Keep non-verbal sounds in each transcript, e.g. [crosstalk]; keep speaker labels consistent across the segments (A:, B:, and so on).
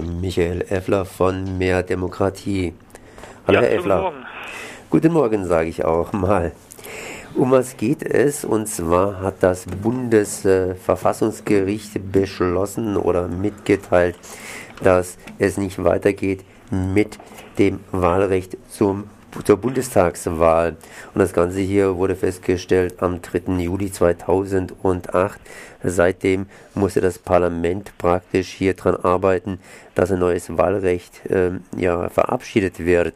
A: Michael Effler von Mehr Demokratie.
B: Hallo ja, Herr Effler. Guten Morgen.
A: Guten Morgen, sage ich auch mal. Um was geht es? Und zwar hat das Bundesverfassungsgericht beschlossen oder mitgeteilt, dass es nicht weitergeht mit dem Wahlrecht zum zur Bundestagswahl. Und das Ganze hier wurde festgestellt am 3. Juli 2008. Seitdem musste das Parlament praktisch hier dran arbeiten, dass ein neues Wahlrecht äh, ja, verabschiedet wird.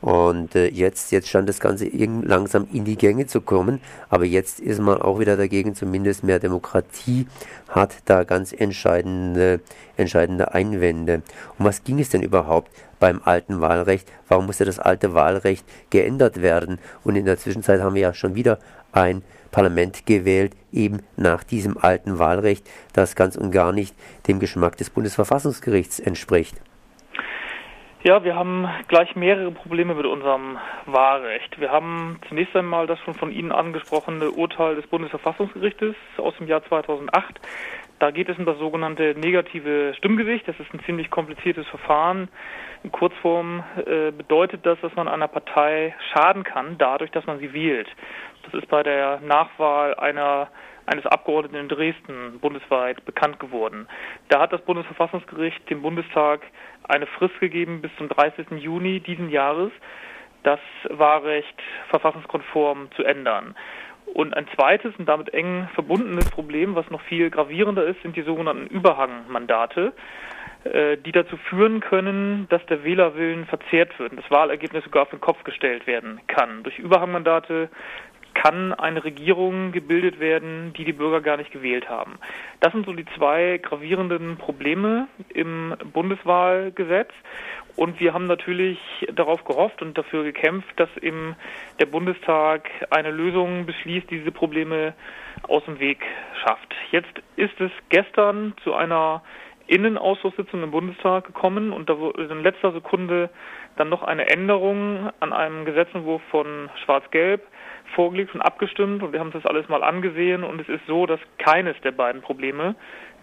A: Und äh, jetzt, jetzt stand das Ganze langsam in die Gänge zu kommen, aber jetzt ist man auch wieder dagegen, zumindest mehr Demokratie hat da ganz entscheidende, entscheidende Einwände. Um was ging es denn überhaupt beim alten Wahlrecht? Warum musste das alte Wahlrecht geändert werden? Und in der Zwischenzeit haben wir ja schon wieder ein Parlament gewählt, eben nach diesem alten Wahlrecht, das ganz und gar nicht dem Geschmack des Bundesverfassungsgerichts entspricht.
B: Ja, wir haben gleich mehrere Probleme mit unserem Wahlrecht. Wir haben zunächst einmal das schon von Ihnen angesprochene Urteil des Bundesverfassungsgerichtes aus dem Jahr 2008. Da geht es um das sogenannte negative Stimmgewicht. Das ist ein ziemlich kompliziertes Verfahren. In Kurzform äh, bedeutet das, dass man einer Partei schaden kann, dadurch, dass man sie wählt. Das ist bei der Nachwahl einer eines Abgeordneten in Dresden bundesweit bekannt geworden. Da hat das Bundesverfassungsgericht dem Bundestag eine Frist gegeben bis zum 30. Juni diesen Jahres, das Wahlrecht verfassungskonform zu ändern. Und ein zweites und damit eng verbundenes Problem, was noch viel gravierender ist, sind die sogenannten Überhangmandate, äh, die dazu führen können, dass der Wählerwillen verzehrt wird und das Wahlergebnis sogar auf den Kopf gestellt werden kann. Durch Überhangmandate kann eine Regierung gebildet werden, die die Bürger gar nicht gewählt haben. Das sind so die zwei gravierenden Probleme im Bundeswahlgesetz. Und wir haben natürlich darauf gehofft und dafür gekämpft, dass eben der Bundestag eine Lösung beschließt, die diese Probleme aus dem Weg schafft. Jetzt ist es gestern zu einer Innenausschusssitzung im Bundestag gekommen und da wurde in letzter Sekunde dann noch eine Änderung an einem Gesetzentwurf von Schwarz-Gelb vorgelegt und abgestimmt und wir haben das alles mal angesehen und es ist so, dass keines der beiden Probleme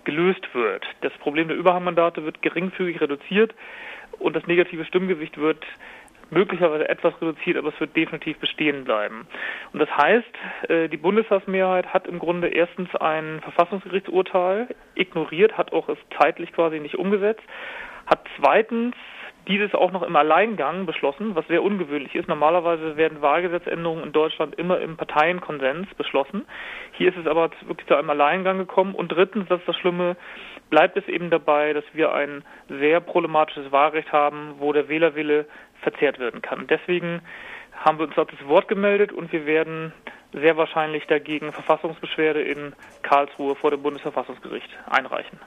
B: gelöst wird. Das Problem der Überhangmandate wird geringfügig reduziert und das negative Stimmgewicht wird möglicherweise etwas reduziert, aber es wird definitiv bestehen bleiben. Und das heißt, äh, die Bundestagsmehrheit hat im Grunde erstens ein Verfassungsgerichtsurteil ignoriert, hat auch es zeitlich quasi nicht umgesetzt, hat zweitens dieses auch noch im Alleingang beschlossen, was sehr ungewöhnlich ist. Normalerweise werden Wahlgesetzänderungen in Deutschland immer im Parteienkonsens beschlossen. Hier ist es aber wirklich zu einem Alleingang gekommen. Und drittens, das ist das Schlimme, bleibt es eben dabei, dass wir ein sehr problematisches Wahlrecht haben, wo der Wählerwille verzehrt werden kann. Deswegen haben wir uns auf das Wort gemeldet und wir werden sehr wahrscheinlich dagegen Verfassungsbeschwerde in Karlsruhe vor dem Bundesverfassungsgericht einreichen.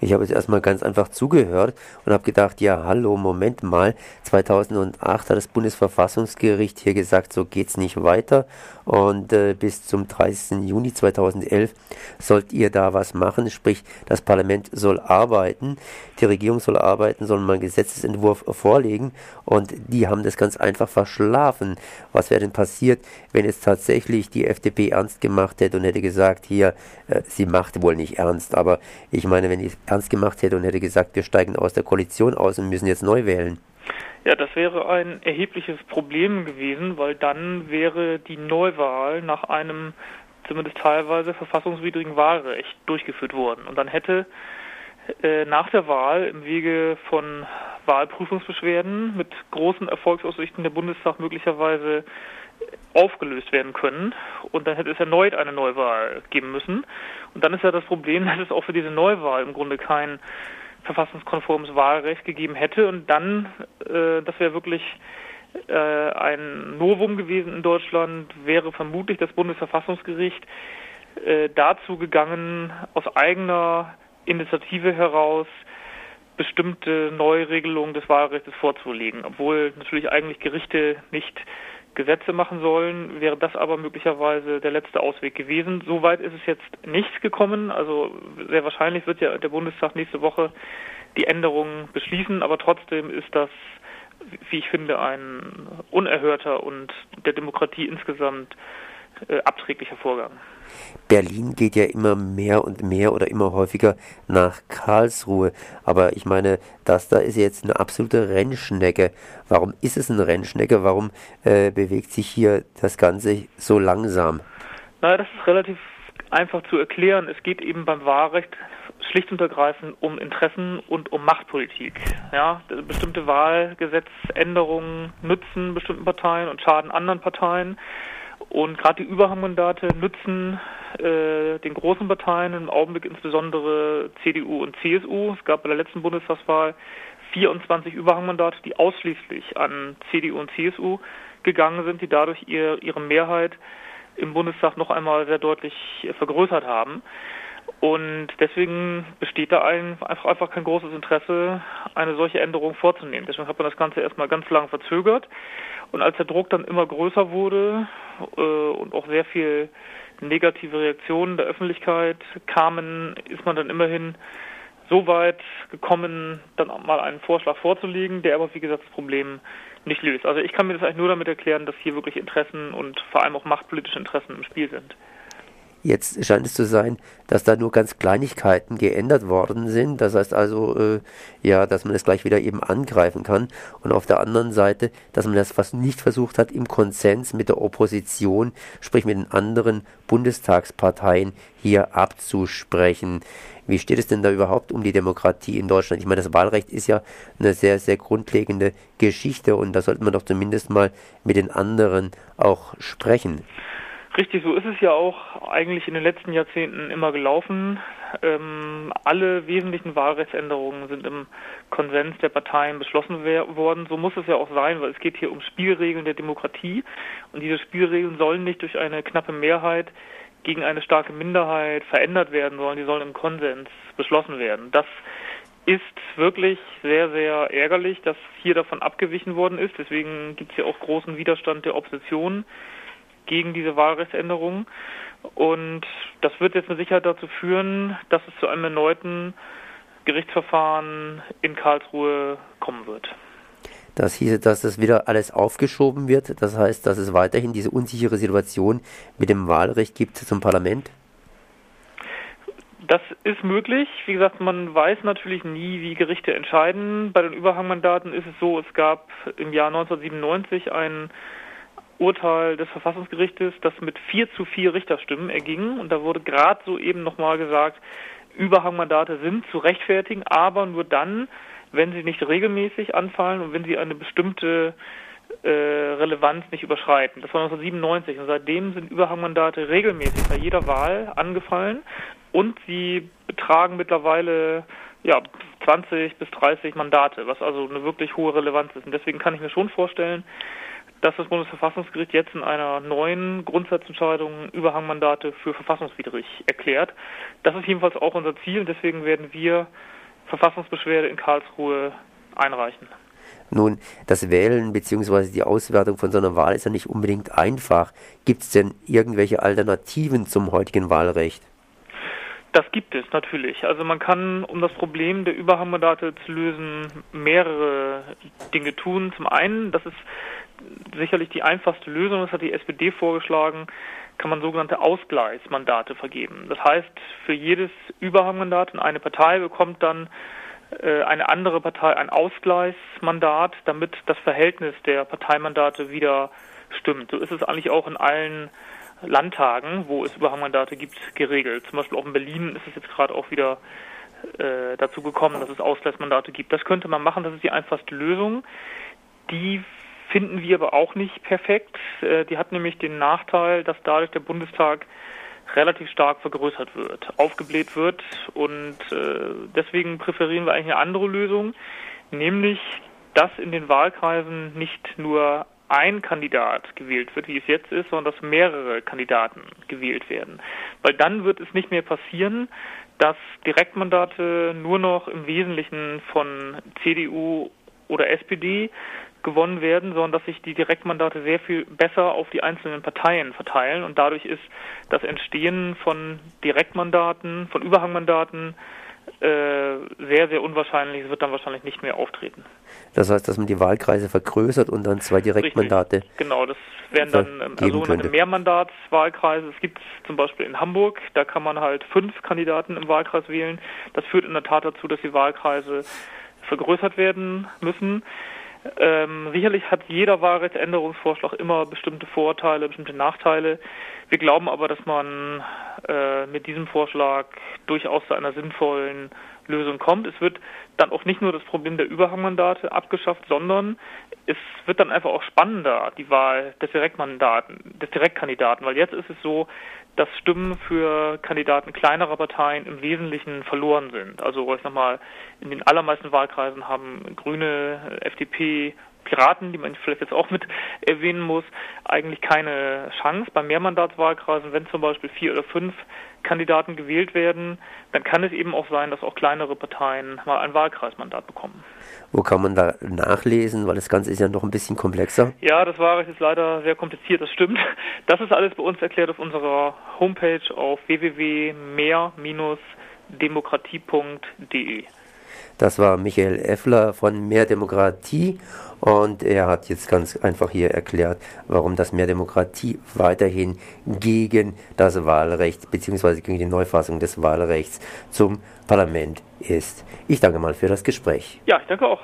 A: Ich habe jetzt erstmal ganz einfach zugehört und habe gedacht, ja, hallo, Moment mal, 2008 hat das Bundesverfassungsgericht hier gesagt, so geht's nicht weiter und äh, bis zum 30. Juni 2011 sollt ihr da was machen, sprich, das Parlament soll arbeiten, die Regierung soll arbeiten, soll mal einen Gesetzesentwurf vorlegen und die haben das ganz einfach verschlafen. Was wäre denn passiert, wenn es tatsächlich die FDP ernst gemacht hätte und hätte gesagt, hier, äh, sie macht wohl nicht ernst, aber ich meine, wenn ich ernst gemacht hätte und hätte gesagt, wir steigen aus der Koalition aus und müssen jetzt neu wählen.
B: Ja, das wäre ein erhebliches Problem gewesen, weil dann wäre die Neuwahl nach einem zumindest teilweise verfassungswidrigen Wahlrecht durchgeführt worden. Und dann hätte äh, nach der Wahl im Wege von Wahlprüfungsbeschwerden mit großen Erfolgsaussichten der Bundestag möglicherweise aufgelöst werden können. Und dann hätte es erneut eine Neuwahl geben müssen. Und dann ist ja das Problem, [laughs] dass es auch für diese Neuwahl im Grunde kein verfassungskonformes Wahlrecht gegeben hätte. Und dann, äh, das wäre wirklich äh, ein Novum gewesen in Deutschland, wäre vermutlich das Bundesverfassungsgericht äh, dazu gegangen, aus eigener Initiative heraus bestimmte Neuregelungen des Wahlrechts vorzulegen, obwohl natürlich eigentlich Gerichte nicht Gesetze machen sollen, wäre das aber möglicherweise der letzte Ausweg gewesen. Soweit ist es jetzt nicht gekommen. Also sehr wahrscheinlich wird ja der Bundestag nächste Woche die Änderungen beschließen, aber trotzdem ist das, wie ich finde, ein unerhörter und der Demokratie insgesamt äh, abträglicher Vorgang.
A: Berlin geht ja immer mehr und mehr oder immer häufiger nach Karlsruhe. Aber ich meine, das da ist jetzt eine absolute Rennschnecke. Warum ist es eine Rennschnecke? Warum äh, bewegt sich hier das Ganze so langsam?
B: Naja, das ist relativ einfach zu erklären. Es geht eben beim Wahlrecht schlicht und ergreifend um Interessen und um Machtpolitik. Ja, bestimmte Wahlgesetzänderungen nützen bestimmten Parteien und schaden anderen Parteien. Und gerade die Überhangmandate nützen äh, den großen Parteien, im Augenblick insbesondere CDU und CSU. Es gab bei der letzten Bundestagswahl 24 Überhangmandate, die ausschließlich an CDU und CSU gegangen sind, die dadurch ihr, ihre Mehrheit im Bundestag noch einmal sehr deutlich vergrößert haben. Und deswegen besteht da ein, einfach, einfach kein großes Interesse, eine solche Änderung vorzunehmen. Deswegen hat man das Ganze erstmal ganz lang verzögert. Und als der Druck dann immer größer wurde äh, und auch sehr viel negative Reaktionen der Öffentlichkeit kamen, ist man dann immerhin so weit gekommen, dann mal einen Vorschlag vorzulegen, der aber, wie gesagt, das Problem nicht löst. Also ich kann mir das eigentlich nur damit erklären, dass hier wirklich Interessen und vor allem auch machtpolitische Interessen im Spiel sind.
A: Jetzt scheint es zu sein, dass da nur ganz Kleinigkeiten geändert worden sind. Das heißt also, äh, ja, dass man es gleich wieder eben angreifen kann. Und auf der anderen Seite, dass man das fast nicht versucht hat, im Konsens mit der Opposition, sprich mit den anderen Bundestagsparteien hier abzusprechen. Wie steht es denn da überhaupt um die Demokratie in Deutschland? Ich meine, das Wahlrecht ist ja eine sehr, sehr grundlegende Geschichte und da sollte man doch zumindest mal mit den anderen auch sprechen.
B: Richtig, so ist es ja auch eigentlich in den letzten Jahrzehnten immer gelaufen. Ähm, alle wesentlichen Wahlrechtsänderungen sind im Konsens der Parteien beschlossen worden. So muss es ja auch sein, weil es geht hier um Spielregeln der Demokratie und diese Spielregeln sollen nicht durch eine knappe Mehrheit gegen eine starke Minderheit verändert werden, sondern die sollen im Konsens beschlossen werden. Das ist wirklich sehr, sehr ärgerlich, dass hier davon abgewichen worden ist. Deswegen gibt es ja auch großen Widerstand der Opposition gegen diese Wahlrechtsänderung. Und das wird jetzt mit Sicherheit dazu führen, dass es zu einem erneuten Gerichtsverfahren in Karlsruhe kommen wird.
A: Das hieße, dass das wieder alles aufgeschoben wird. Das heißt, dass es weiterhin diese unsichere Situation mit dem Wahlrecht gibt zum Parlament?
B: Das ist möglich. Wie gesagt, man weiß natürlich nie, wie Gerichte entscheiden. Bei den Überhangmandaten ist es so, es gab im Jahr 1997 ein Urteil des Verfassungsgerichtes, das mit 4 zu 4 Richterstimmen erging. Und da wurde gerade so eben nochmal gesagt, Überhangmandate sind zu rechtfertigen, aber nur dann, wenn sie nicht regelmäßig anfallen und wenn sie eine bestimmte äh, Relevanz nicht überschreiten. Das war 1997 und seitdem sind Überhangmandate regelmäßig bei jeder Wahl angefallen und sie betragen mittlerweile ja 20 bis 30 Mandate, was also eine wirklich hohe Relevanz ist. Und deswegen kann ich mir schon vorstellen, dass das Bundesverfassungsgericht jetzt in einer neuen Grundsatzentscheidung Überhangmandate für verfassungswidrig erklärt. Das ist jedenfalls auch unser Ziel und deswegen werden wir Verfassungsbeschwerde in Karlsruhe einreichen.
A: Nun, das Wählen bzw. die Auswertung von so einer Wahl ist ja nicht unbedingt einfach. Gibt es denn irgendwelche Alternativen zum heutigen Wahlrecht?
B: Das gibt es natürlich. Also man kann, um das Problem der Überhangmandate zu lösen, mehrere Dinge tun. Zum einen, das ist sicherlich die einfachste Lösung, das hat die SPD vorgeschlagen, kann man sogenannte Ausgleichsmandate vergeben. Das heißt, für jedes Überhangmandat in eine Partei bekommt dann äh, eine andere Partei ein Ausgleichsmandat, damit das Verhältnis der Parteimandate wieder stimmt. So ist es eigentlich auch in allen Landtagen, wo es Überhangmandate gibt, geregelt. Zum Beispiel auch in Berlin ist es jetzt gerade auch wieder äh, dazu gekommen, dass es Ausgleichsmandate gibt. Das könnte man machen, das ist die einfachste Lösung. Die finden wir aber auch nicht perfekt. Äh, die hat nämlich den Nachteil, dass dadurch der Bundestag relativ stark vergrößert wird, aufgebläht wird und äh, deswegen präferieren wir eigentlich eine andere Lösung, nämlich dass in den Wahlkreisen nicht nur ein Kandidat gewählt wird, wie es jetzt ist, sondern dass mehrere Kandidaten gewählt werden. Weil dann wird es nicht mehr passieren, dass Direktmandate nur noch im Wesentlichen von CDU oder SPD gewonnen werden, sondern dass sich die Direktmandate sehr viel besser auf die einzelnen Parteien verteilen und dadurch ist das Entstehen von Direktmandaten, von Überhangmandaten äh, sehr, sehr unwahrscheinlich. Es wird dann wahrscheinlich nicht mehr auftreten.
A: Das heißt, dass man die Wahlkreise vergrößert und dann zwei Direktmandate.
B: Richtig. Genau, das wären dann ähm, sogenannte Mehrmandatswahlkreise. Es gibt zum Beispiel in Hamburg, da kann man halt fünf Kandidaten im Wahlkreis wählen. Das führt in der Tat dazu, dass die Wahlkreise vergrößert werden müssen. Ähm, sicherlich hat jeder Wahlrechtsänderungsvorschlag immer bestimmte Vorteile, bestimmte Nachteile. Wir glauben aber, dass man äh, mit diesem Vorschlag durchaus zu einer sinnvollen Lösung kommt. Es wird dann auch nicht nur das Problem der Überhangmandate abgeschafft, sondern es wird dann einfach auch spannender, die Wahl des Direktmandaten, des Direktkandidaten, weil jetzt ist es so, dass Stimmen für Kandidaten kleinerer Parteien im Wesentlichen verloren sind. Also ich sag mal, in den allermeisten Wahlkreisen haben Grüne, FDP, Piraten, die man vielleicht jetzt auch mit erwähnen muss, eigentlich keine Chance. Bei Mehrmandatswahlkreisen, wenn zum Beispiel vier oder fünf Kandidaten gewählt werden, dann kann es eben auch sein, dass auch kleinere Parteien mal ein Wahlkreismandat bekommen.
A: Wo kann man da nachlesen? Weil das Ganze ist ja noch ein bisschen komplexer.
B: Ja, das Wahlrecht ist leider sehr kompliziert, das stimmt. Das ist alles bei uns erklärt auf unserer Homepage auf www.mehr-demokratie.de.
A: Das war Michael Effler von Mehr Demokratie und er hat jetzt ganz einfach hier erklärt, warum das Mehr Demokratie weiterhin gegen das Wahlrecht bzw. gegen die Neufassung des Wahlrechts zum Parlament ist. Ich danke mal für das Gespräch.
B: Ja, ich danke auch.